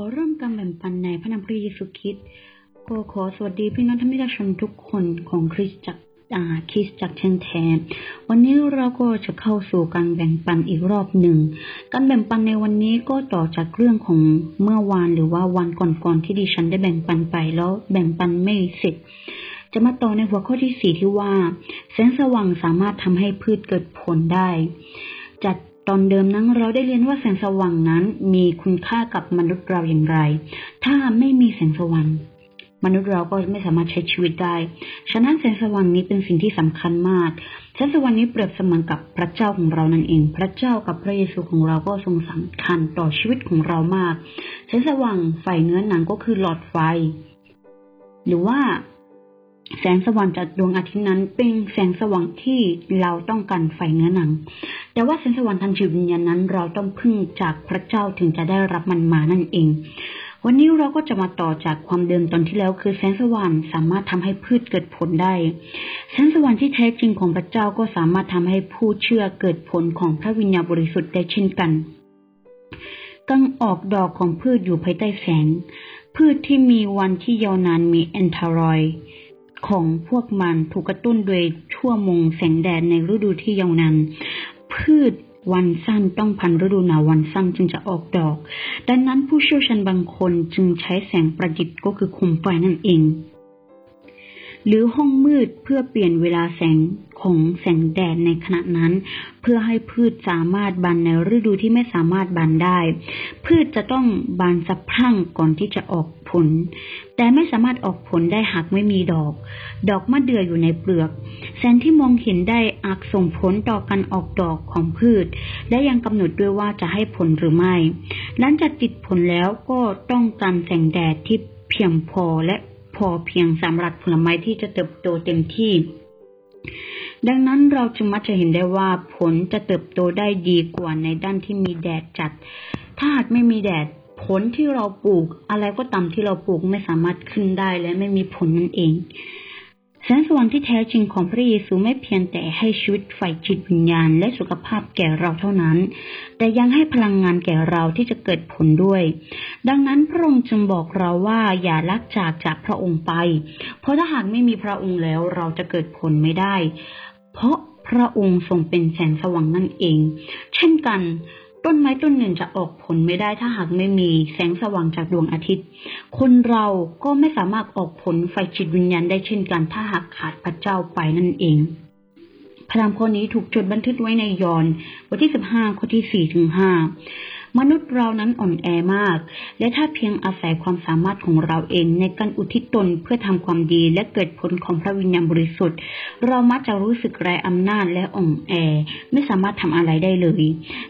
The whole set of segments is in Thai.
อเริ่มการแบ่งปันในพระนามพระเยซูคริสต์ก็ขอสวัสดีพี่น้องท่านผู้ชมทุกคนของคริสตจักรอาคริสตจักรเชนแทน วันนี้เราก็จะเข้าสู่การแบ่งปันอีกรอบหนึ่ง การแบ่งปันในวันนี้ก็ต่อจากเรื่องของเมื่อวานหรือว่าวันก่อนๆที่ดิฉันได้แบ่งปันไปแล้วแบ่งปันไม่เสร็จจะมาต่อในหัวข้อที่สี่ที่ว่าแสงสว่างสามารถทำให้พืชเกิดผลได้ จัด ตอนเดิมนั้นเราได้เรียนว่าแสงสว่างนั้นมีคุณค่ากับมนุษย์เราอย่างไร ถ้าไม่มีแสงสว่างมนุษย์เราก็ไม่สามารถใช้ชีวิตได้ ฉะนั้นแสงสว่างนี้เป็นสิ่งที่สำคัญมาก แสงสว่างนี้เปรียบเสมือนกับพระเจ้าของเรานั่นเอง พระเจ้ากับพระเยซูของเราก็ทรงสำคัญต่อชีวิตของเรามาก แสงสว่างไฟเนื้อหนังก็คือหลอดไฟ หรือว่า แสงสว่างจากดวงอาทิตย์นั้นเป็นแสงสว่างที่เราต้องการไฟเนื้อหนัง แต่ว่าแสงสว่างทางจิตวิญญาณนั้น เราต้องพึ่งจากพระเจ้าถึงจะได้รับมันมานั่นเอง วันนี้เราก็จะมาต่อจากความเดิมตอนที่แล้ว คือแสงสว่างสามารถทำให้พืชเกิดผลได้ แสงสว่างที่แท้จริงของพระเจ้าก็สามารถทำให้ผู้เชื่อเกิดผลของพระวิญญาณบริสุทธิ์ได้เช่นกันกังออกดอกของพืชอยู่ภายใต้แสง พืชที่มีวันที่ยาวนานมีแอนทารอย ของพวกมันถูกกระตุ้นโดยชั่วโมงแสงแดดในฤดูที่ยาวนานพืชวันสั้นต้องพันฤดูหนาววันสั้นจึงจะออกดอก ดังนั้นผู้เชี่ยวชาญบางคนจึงใช้แสงประดิษฐ์ก็คือคุมไฟนั่นเอง หรือห้องมืดเพื่อเปลี่ยนเวลาแสงของแสงแดดในขณะนั้น เพื่อให้พืชสามารถบานในฤดูที่ไม่สามารถบานได้ พืชจะต้องบานสะพรั่งก่อนที่จะออกผล แต่ไม่สามารถออกผลได้หากไม่มีดอก ดอกมะเดื่ออยู่ในเปลือก แสงที่มองเห็นได้อาจส่งผลต่อการออกดอกของพืช และยังกำหนดด้วยว่าจะให้ผลหรือไม่ หลังจากติดผลแล้วก็ต้องการแสงแดดที่เพียงพอและ พอเพียงสำหรับผลไม้ที่จะเติบโตเต็มที่ ดังนั้นเราจึงมักจะเห็นได้ว่าผลจะเติบโตได้ดีกว่าในด้านที่มีแดดจัด ถ้าหากไม่มีแดดผลที่เราปลูก อะไรก็ตามที่เราปลูกไม่สามารถขึ้นได้และไม่มีผลนั่นเอง แสงสว่างที่แท้จริงของพระเยซูไม่เพียงแต่ให้ชีวิตฝ่ายจิตวิญญาณและสุขภาพแก่เราเท่านั้น แต่ยังให้พลังงานแก่เราที่จะเกิดผลด้วย ดังนั้นพระองค์จึงบอกเราว่าอย่าลักจากจากพระองค์ไป เพราะถ้าหากไม่มีพระองค์แล้วเราจะเกิดผลไม่ได้ เพราะพระองค์ทรงเป็นแสงสว่างนั่นเอง เช่นกัน ต้นไม้ต้นหนึ่งจะออกผลไม่ได้ถ้าหากไม่มีแสงสว่างจากดวงอาทิตย์ คนเราก็ไม่สามารถออกผลไฟจิตวิญญาณได้เช่นกันถ้าหากขาดพระเจ้าไปนั่นเอง พระธรรมข้อนี้ถูกจดบันทึกไว้ในยอห์นบทที่สิบห้าข้อที่สี่ถึงห้า มนุษย์เรานั้นอ่อนแอมาก และถ้าเพียงอาศัยความสามารถของเราเองในการอุทิศตนเพื่อทำความดีและเกิดผลของพระวิญญาณบริสุทธิ์ เรามักจะรู้สึกไร้อำนาจและอ่อนแอ ไม่สามารถทำอะไรได้เลย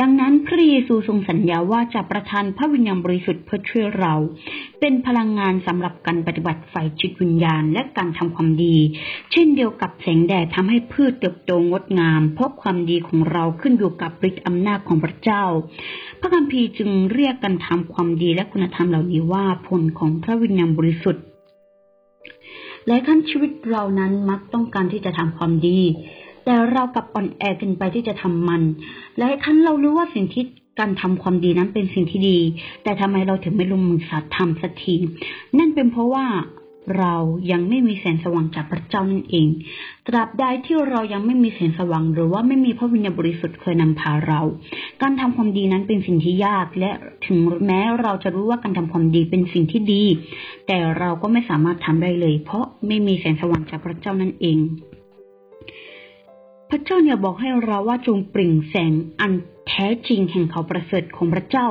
ดังนั้นพระเยซูทรงสัญญาว่าจะประทานพระวิญญาณบริสุทธิ์เพื่อช่วยเรา เป็นพลังงานสำหรับการปฏิบัติฝ่ายจิตวิญญาณและการทำความดี เช่นเดียวกับแสงแดดทำให้พืชเติบโตงดงาม เพราะความดีของเราขึ้นอยู่กับฤทธิ์อำนาจของพระเจ้า พระคัมภีร์จึงเรียกกันทำความดีและคุณธรรมเหล่านี้ว่าผลของพระวิญญาณบริสุทธิ์หลายขั้นชีวิตเรานั้นมักต้องการที่จะทำความดี แต่เรากับอ่อนแอเกินไปที่จะทำมันหลายครั้งเรารู้ว่าสิ่งที่การทำความดีนั้นเป็นสิ่งที่ดี แต่ทำไมเราถึงไม่ลงมือสัตว์ทำสักทีนั่นเป็นเพราะว่า เรายังไม่มีแสงสว่างจากพระเจ้านั่นเอง ตราบใดที่เรายังไม่มีแสงสว่างหรือว่าไม่มีพระวิญญาณบริสุทธิ์เคยนำพาเรา การทำความดีนั้นเป็นสิ่งที่ยาก และถึงแม้เราจะรู้ว่าการทำความดีเป็นสิ่งที่ดี แต่เราก็ไม่สามารถทำได้เลย เพราะไม่มีแสงสว่างจากพระเจ้านั่นเอง พระเจ้าเนี่ยบอกให้เราว่าจงปริ่งแสงอัน แท้จริงแห่งเขาประเสริฐของพระเจ้า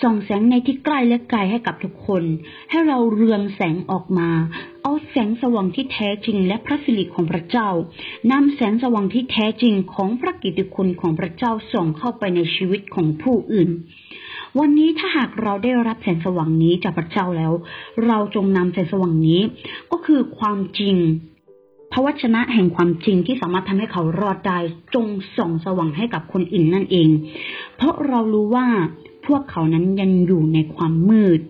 ส่องแสงในที่ใกล้และไกลให้กับทุกคน ให้เราเรืองแสงออกมา เอาแสงสว่างที่แท้จริงและพระสิริของพระเจ้านำแสงสว่างที่แท้จริงของพระกิตติคุณของพระเจ้าส่องเข้าไปในชีวิตของผู้อื่นวันนี้ถ้าหากเราได้รับแสงสว่างนี้จากพระเจ้าแล้ว เราจงนำแสงสว่างนี้ก็คือความจริง พระวจนะแห่งความจริงที่สามารถทำให้เขารอดได้จงส่องสว่างให้กับคนอื่นนั่นเอง เพราะเรารู้ว่าพวกเขานั้นยังอยู่ในความมืด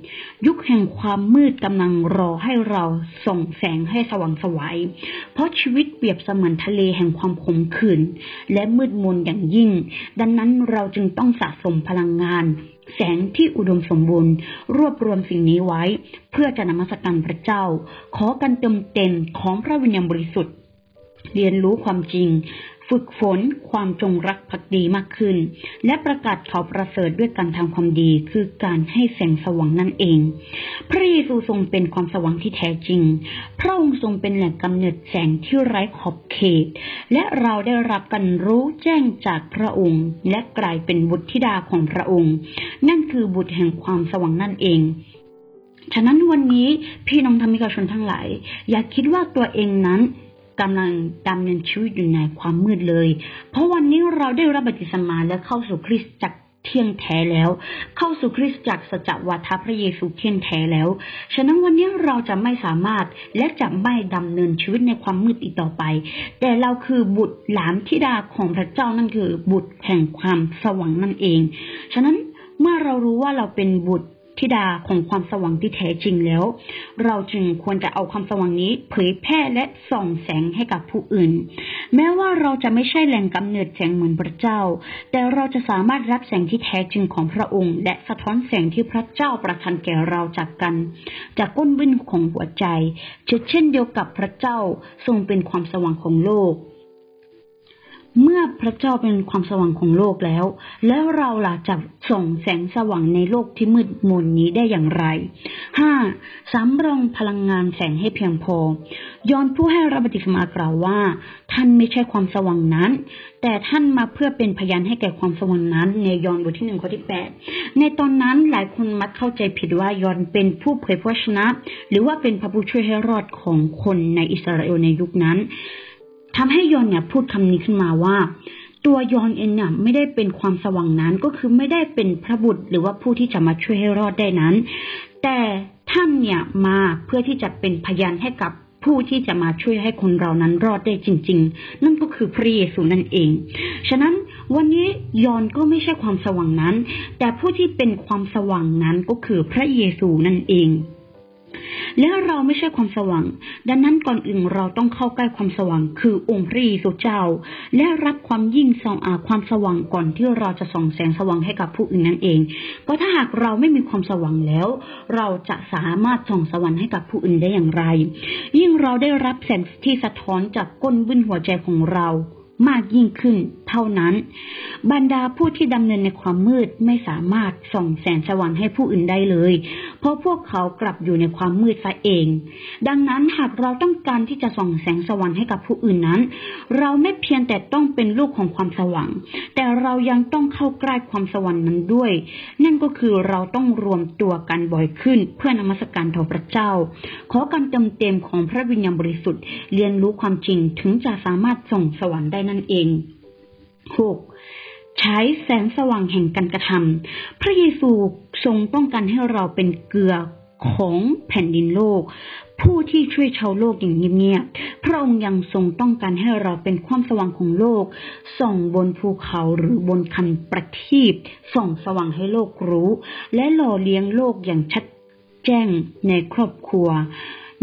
ยุคแห่งความมืดกำลังรอให้เราส่องแสงให้สว่างสวายเพราะชีวิตเปรียบเสมือนทะเลแห่งความขมขื่นและมืดมนอย่างยิ่ง ดังนั้นเราจึงต้องสะสมพลังงาน แสงที่อุดมสมบูรณ์ รวบรวมสิ่งนี้ไว้ เพื่อจะนมัสการพระเจ้า ขอกันเติมเต็มของพระวิญญาณบริสุทธิ์ เรียนรู้ความจริง ฝึกฝนความจงรักภักดีมากขึ้น และประกาศข่าวประเสริฐด้วยการทำความดีคือการให้แสงสว่างนั่นเอง พระเยซูทรงเป็นความสว่างที่แท้จริง พระองค์ทรงเป็นแหล่งกำเนิดแสงที่ไร้ขอบเขต และเราได้รับกันรู้แจ้งจากพระองค์ และกลายเป็นบุตรธิดาของพระองค์ นั่นคือบุตรแห่งความสว่างนั่นเองฉะนั้นวันนี้พี่น้องธรรมิกชนทั้งหลาย อย่าคิดว่าตัวเองนั้น กำลังดำเนินชีวิตอยู่ในความมืดเลย เพราะวันนี้เราได้รับบัติสมาและเข้าสู่คริสตจักรเที่ยงแท้แล้ว เข้าสู่คริสตจักรสัจวัฏพระเยซูเที่ยงแท้แล้ว ฉะนั้นวันนี้เราจะไม่สามารถและจะไม่ดำเนินชีวิตในความมืดอีกต่อไป แต่เราคือบุตรหลานธิดาของพระเจ้านั่นคือบุตรแห่งความสว่างนั่นเอง ฉะนั้นเมื่อเรารู้ว่าเราเป็นบุตร ธิดาของความสว่างที่แท้จริงแล้ว เราจึงควรจะเอาความสว่างนี้เผยแพร่และส่องแสงให้กับผู้อื่น แม้ว่าเราจะไม่ใช่แหล่งกำเนิดแสงเหมือนพระเจ้า แต่เราจะสามารถรับแสงที่แท้จริงของพระองค์ และสะท้อนแสงที่พระเจ้าประทานแก่เราจากกัน จากก้นวินของหัวใจเช่นเดียวกับพระเจ้าทรงเป็นความสว่างของโลก เมื่อพระเจ้าเป็นความสว่างของโลกแล้ว แล้วเราล่ะจะส่งแสงสว่างในโลกที่มืดมนนี้ได้อย่างไรห้าสำรองพลังงานแสงให้เพียงพอ ยอนผู้ให้รับบัติสมากล่าวว่า ท่านไม่ใช่ความสว่างนั้น แต่ท่านมาเพื่อเป็นพยานให้แก่ความสว่างนั้น ในยอนบทที่หนึ่งข้อที่แปดในตอนนั้นหลายคนมักเข้าใจผิดว่ายอนเป็นผู้เผยพระชนะ หรือว่าเป็นพระผู้ช่วยให้รอดของคนในอิสราเอลในยุคนั้น ทำให้ยอนเนี่ยพูดคำนี้ขึ้นมาว่า ตัวยอนเองเนี่ยไม่ได้เป็นความสว่างนั้นก็คือไม่ได้เป็นพระบุตร หรือว่าผู้ที่จะมาช่วยให้รอดได้นั้น แต่ท่านเนี่ยมาเพื่อที่จะเป็นพยานให้กับผู้ที่จะมาช่วยให้คนเรานั้นรอดได้จริง ๆ นั่นก็คือพระเยซูนั่นเอง ฉะนั้นวันนี้ยอนก็ไม่ใช่ความสว่างนั้น แต่ผู้ที่เป็นความสว่างนั้นก็คือพระเยซูนั่นเอง แล้วเราไม่ใช่ความสว่าง ดังนั้นก่อนอื่นเราต้องเข้าใกล้ความสว่าง คือองค์พระเยซูเจ้า และรับความยิ่งส่องอาความสว่างก่อนที่เราจะส่องแสงสว่างให้กับผู้อื่นนั่นเอง ก็ถ้าหากเราไม่มีความสว่างแล้ว เราจะสามารถส่องสว่างให้กับผู้อื่นได้อย่างไร ยิ่งเราได้รับแสงที่สะท้อนจากก้นวินหัวใจของเรามากยิ่งขึ้น เท่านั้น บรรดาผู้ที่ดำเนินในความมืดไม่สามารถส่องแสงสว่างให้ผู้อื่นได้เลย เพราะพวกเขากลับอยู่ในความมืดซะเอง ดังนั้นหากเราต้องการที่จะส่องแสงสว่างให้กับผู้อื่นนั้น เราไม่เพียงแต่ต้องเป็นลูกของความสว่าง แต่เรายังต้องเข้าใกล้ความสว่างนั้นด้วย นั่นก็คือเราต้องรวมตัวกันบ่อยขึ้นเพื่อนมัสการต่อพระเจ้า ขอการเติมเต็มของพระวิญญาณบริสุทธิ์เรียนรู้ความจริงถึงจะสามารถส่องสว่างได้นั่นเอง 6. ใช้แสงสว่างแห่งการกระทำพระเยซูทรงต้องการให้เราเป็นเกลือของแผ่นดินโลก ผู้ที่ช่วยชาวโลกอย่างเงียบๆพระองค์ยังทรงต้องการให้เราเป็นความสว่างของโลก ส่องบนภูเขาหรือบนคันประทีปส่องสว่างให้โลกรู้ และหล่อเลี้ยงโลกอย่างชัดแจ้งในครอบครัว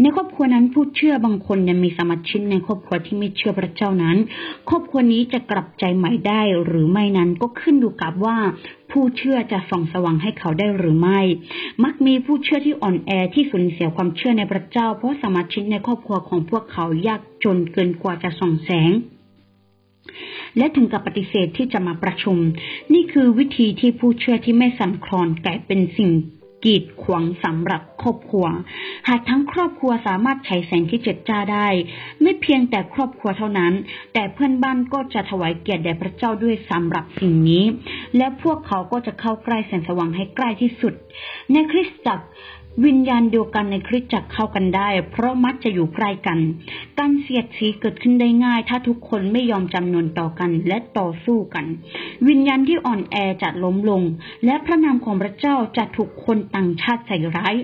ในครอบครัวนั้นผู้เชื่อบางคนยังมีสมาชิกในครอบครัวที่ไม่เชื่อพระเจ้านั้น ครอบครัวนี้จะกลับใจใหม่ได้หรือไม่นั้นก็ขึ้นอยู่กับว่าผู้เชื่อจะส่องสว่างให้เขาได้หรือไม่ มักมีผู้เชื่อที่อ่อนแอที่สูญเสียความเชื่อในพระเจ้า เพราะสมาชิกในครอบครัวของพวกเขายากจนเกินกว่าจะส่องแสง และถึงกับปฏิเสธที่จะมาประชุม นี่คือวิธีที่ผู้เชื่อที่ไม่สั่นคลอนกลายเป็นสิ่ง กีดขวางสำหรับครอบครัว หากทั้งครอบครัวสามารถใช้แสงที่เจ็ดจ้าได้ ไม่เพียงแต่ครอบครัวเท่านั้น แต่เพื่อนบ้านก็จะถวายเกียรติแด่พระเจ้าด้วยสำหรับสิ่งนี้ และพวกเขาก็จะเข้าใกล้แสงสว่างให้ใกล้ที่สุด ในคริสตจักร วิญญาณเดียวกันในคริสตจักรเข้ากันได้ เพราะมักจะอยู่ใกล้กัน การเสียดสีเกิดขึ้นได้ง่าย ถ้าทุกคนไม่ยอมจำนนต่อกันและต่อสู้กัน วิญญาณที่อ่อนแอจะล้มลง และพระนามของพระเจ้าจะถูกคนต่างชาติใส่ร้าย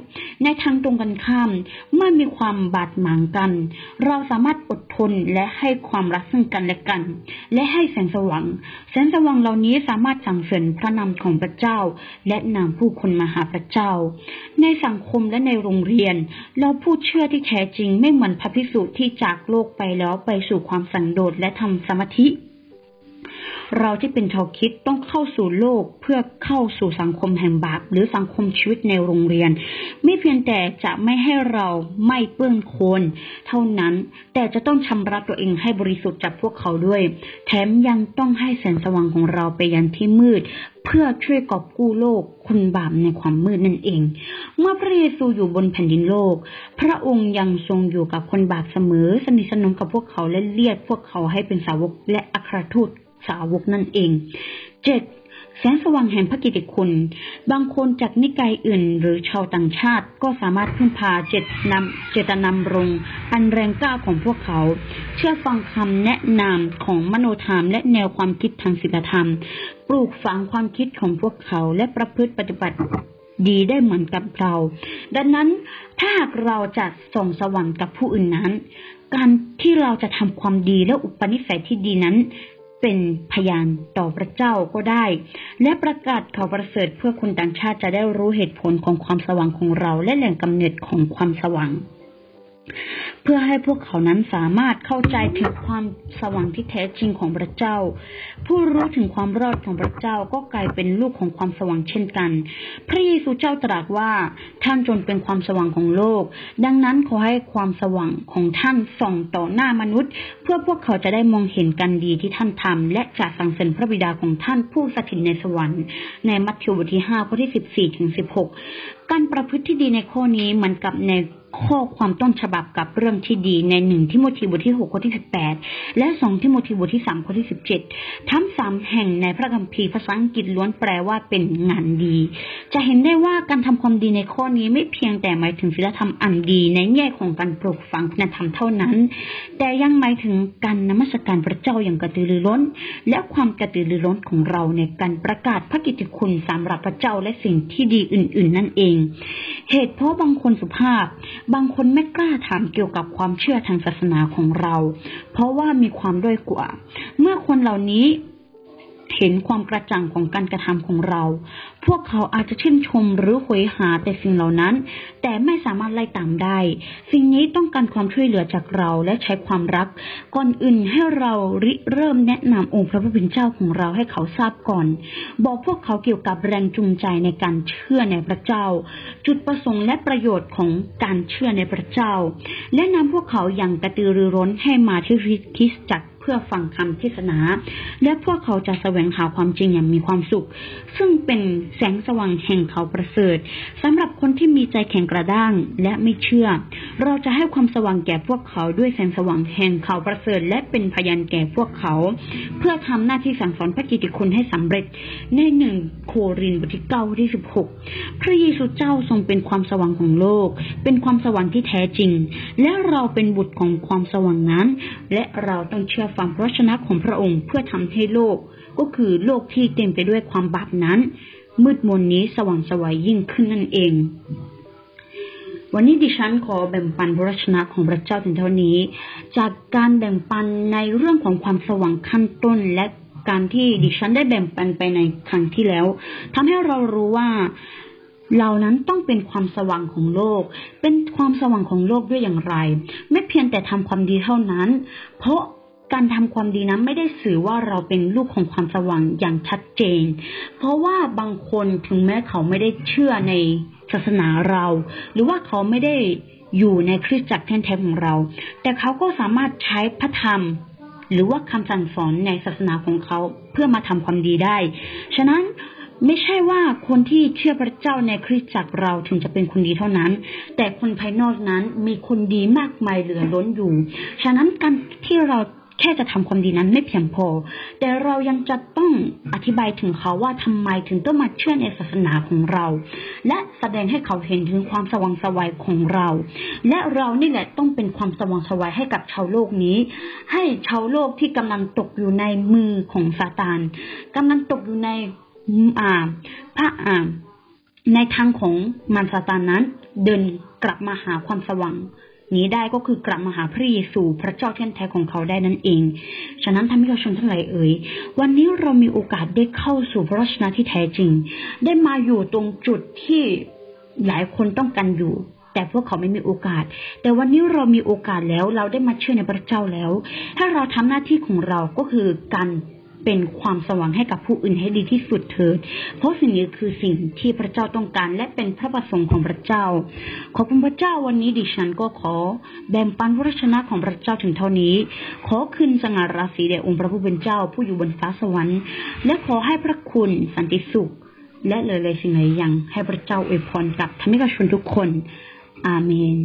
ในทางตรงกันข้ามเมื่อมีความบาดหมางกัน เราสามารถอดทนและให้ความรักซึ่งกันและกัน และให้แสงสว่างแสงสว่างเหล่านี้สามารถสั่งเสริญพระนามของพระเจ้า และนำผู้คนมาหาพระเจ้า ในสังคมและในโรงเรียน เราผู้เชื่อที่แท้จริงไม่เหมือนพระภิกษุที่จากโลกไปแล้วไปสู่ความสันโดษและทำสมาธิ เราที่เป็นชาวคิดต้องเข้าสู่โลกเพื่อเข้าสู่สังคมแห่งบาปหรือสังคมชีวิตในโรงเรียน ไม่เพียงแต่จะไม่ให้เราไม่เปื้อนโคลนเท่านั้น แต่จะต้องชำระตัวเองให้บริสุทธิ์จากพวกเขาด้วย แถมยังต้องให้แสงสว่างของเราไปยันที่มืด เพื่อช่วยกอบกู้โลกคุณบาปในความมืดนั่นเอง เมื่อพระเยซูอยู่บนแผ่นดินโลก พระองค์ยังทรงอยู่กับคนบาปเสมอสนิทสนมกับพวกเขาและเรียกพวกเขาให้เป็นสาวกและอัครทูต สาวกนั่นเองเจ็ดแสงสว่างแห่งพระกิติคุณ บางคนจากนิกายอื่นหรือชาวต่างชาติก็สามารถพึ่งพาเจตนำเจตนำรงอันแรงกล้าของพวกเขา เชื่อฟังคำแนะนำของมโนธรรมและแนวความคิดทางศีลธรรม ปลูกฝังความคิดของพวกเขาและประพฤติปฏิบัติดีได้เหมือนกับเรา ดังนั้นถ้าหากเราจะส่องสว่างกับผู้อื่นนั้น การที่เราจะทำความดีและอุปนิสัยที่ดีนั้น เป็นพยานต่อพระเจ้าก็ได้ และประกาศข่าวประเสริฐเพื่อคนต่างชาติจะได้รู้เหตุผลของความสว่างของเราและแหล่งกำเนิดของความสว่าง เพื่อให้พวกเขานั้นสามารถเข้าใจถึงความสว่างที่แท้จริงของพระเจ้า ผู้รู้ถึงความรอดของพระเจ้าก็กลายเป็นลูกของความสว่างเช่นกัน พระเยซูเจ้าตรัสว่าท่านจนเป็นความสว่างของโลก ดังนั้นขอให้ความสว่างของท่านส่องต่อหน้ามนุษย์ เพื่อพวกเขาจะได้มองเห็นกันดีที่ท่านทำและจะสังเสริญพระบิดาของท่านผู้สถิตในสวรรค์ในมัทธิวบทที่ห้าข้อที่สิบสี่ถึงสิบหกการประพฤติที่ดีในข้อนี้เหมือนกับใน ข้อความต้นฉบับกับเรื่องที่ดีในหนึ่งทิโมธีบทที่หกข้อที่สิบแปดและสองทิโมธีบทที่สามข้อที่สิบเจ็ดทั้งสามแห่งในพระคัมภีร์ภาษาอังกฤษล้วนแปลว่าเป็นงานดี จะเห็นได้ว่าการทำความดีในข้อนี้ไม่เพียงแต่หมายถึงศีลธรรมอันดีในแง่ของการปลูกฝังคุณธรรมเท่านั้น แต่ยังหมายถึงการนมัสการพระเจ้าอย่างกระตือรือร้น และความกระตือรือร้นของเราในการประกาศพระกิตติคุณสำหรับพระเจ้าและสิ่งที่ดีอื่น ๆ นั่นเอง เหตุเพราะบางคนสุภาพบางคนไม่กล้าถามเกี่ยวกับความเชื่อทางศาสนาของเรา เพราะว่ามีความด้อยกว่า เมื่อคนเหล่านี้เห็นความกระจ่างของการกระทำของเราพวกเขาอาจจะชื่นชมหรือหวยหาแต่สิ่งเหล่านั้น แต่ไม่สามารถไล่ตามได้ สิ่งนี้ต้องการความช่วยเหลือจากเราและใช้ความรัก ก่อนอื่นให้เราริเริ่มแนะนำองค์พระผู้เป็นเจ้าของเราให้เขาทราบก่อน บอกพวกเขาเกี่ยวกับแรงจูงใจในการเชื่อในพระเจ้า จุดประสงค์และประโยชน์ของการเชื่อในพระเจ้า และนำพวกเขาอย่างกระตือรือร้นให้มาที่คริสตจักรเพื่อฟังคำเทศนา และพวกเขาจะแสวงหาความจริงอย่างมีความสุข ซึ่งเป็นแสงสว่างแห่งเขาประเสริฐสำหรับคนที่มีใจแข็งกระด้างและไม่เชื่อ เราจะให้ความสว่างแก่พวกเขาด้วยแสงสว่างแห่งเขาประเสริฐ และเป็นพยานแก่พวกเขา เพื่อทำหน้าที่สั่งสอนพระกิติคุณให้สำเร็จ ในหนึ่งโครินบทที่เก้าที่สิบหกพระเยซูเจ้าทรงเป็นความสว่างของโลก เป็นความสว่างที่แท้จริง และเราเป็นบุตรของความสว่างนั้น และเราต้องเชื่อฟังพระชนะของพระองค์เพื่อทำให้โลกก็คือโลกที่เต็มไปด้วยความบาปนั้น มืดมนนี้สว่างสวัยยิ่งขึ้นนั่นเอง วันนี้ดิฉันขอแบ่งปันพระชนะของพระเจ้าถึงเท่านี้ จากการแบ่งปันในเรื่องของความสว่างขั้นต้นและการที่ดิฉันได้แบ่งปันไปในครั้งที่แล้วทำให้เรารู้ว่าเรานั้นต้องเป็นความสว่างของโลก เป็นความสว่างของโลกด้วยอย่างไร ไม่เพียงแต่ทำความดีเท่านั้น เพราะ การทำความดีนั้นไม่ได้สื่อว่าเราเป็นลูกของความสว่างอย่างชัดเจน เพราะว่าบางคนถึงแม้เขาไม่ได้เชื่อในศาสนาเรา หรือว่าเขาไม่ได้อยู่ในคริสตจักรแท้ๆของเรา แต่เขาก็สามารถใช้พระธรรม หรือว่าคำสั่งสอนในศาสนาของเขาเพื่อมาทำความดีได้ ฉะนั้นไม่ใช่ว่าคนที่เชื่อพระเจ้าในคริสตจักรเราถึงจะเป็นคนดีเท่านั้น แต่คนภายนอกนั้นมีคนดีมากมายเหลือล้นอยู่ ฉะนั้นการที่เรา แค่จะทำความดีนั้นไม่เพียงพอ แต่เรายังจะต้องอธิบายถึงเขาว่าทำไมถึงต้องมาเชื่อในศาสนาของเรา และแสดงให้เขาเห็นถึงความสว่างสวัยของเรา และเรานี่แหละต้องเป็นความสว่างสวัยให้กับชาวโลกนี้ ให้ชาวโลกที่กำลังตกอยู่ในมือของซาตานกำลังตกอยู่ในอ่าพระอ่าในทางของมันซาตานนั้นเดินกลับมาหาความสว่าง นี้ได้ก็คือกลับมาหาพระเยซูพระเจ้าแท้แท้ของเขาได้นั่นเอง ฉะนั้นท่านผู้ชมทั้งหลายเอ๋ยวันนี้เรามีโอกาสได้เข้าสู่พระชนะที่แท้จริง ได้มาอยู่ตรงจุดที่หลายคนต้องการอยู่แต่พวกเขาไม่มีโอกาส แต่วันนี้เรามีโอกาสแล้ว เราได้มาเชื่อในพระเจ้าแล้ว ถ้าเราทำหน้าที่ของเราก็คือการ เป็นความสว่างให้กับผู้อื่นให้ดีที่สุดเถิด เพราะสิ่งนี้คือสิ่งที่พระเจ้าต้องการ และเป็นพระประสงค์ของพระเจ้า ขอบคุณพระเจ้าวันนี้ดิฉันก็ขอ แบ่งปันพระชนะของพระเจ้าถึงเท่านี้ ขอขึ้นสง่าราศีแด่องค์พระผู้เป็นเจ้าผู้อยู่บนฟ้าสวรรค์ และขอให้พระคุณสันติสุข และเลยเลยสิ่งหลายอย่างให้พระเจ้าอวยพรกับธรรมิกชนทุกคน อาเมน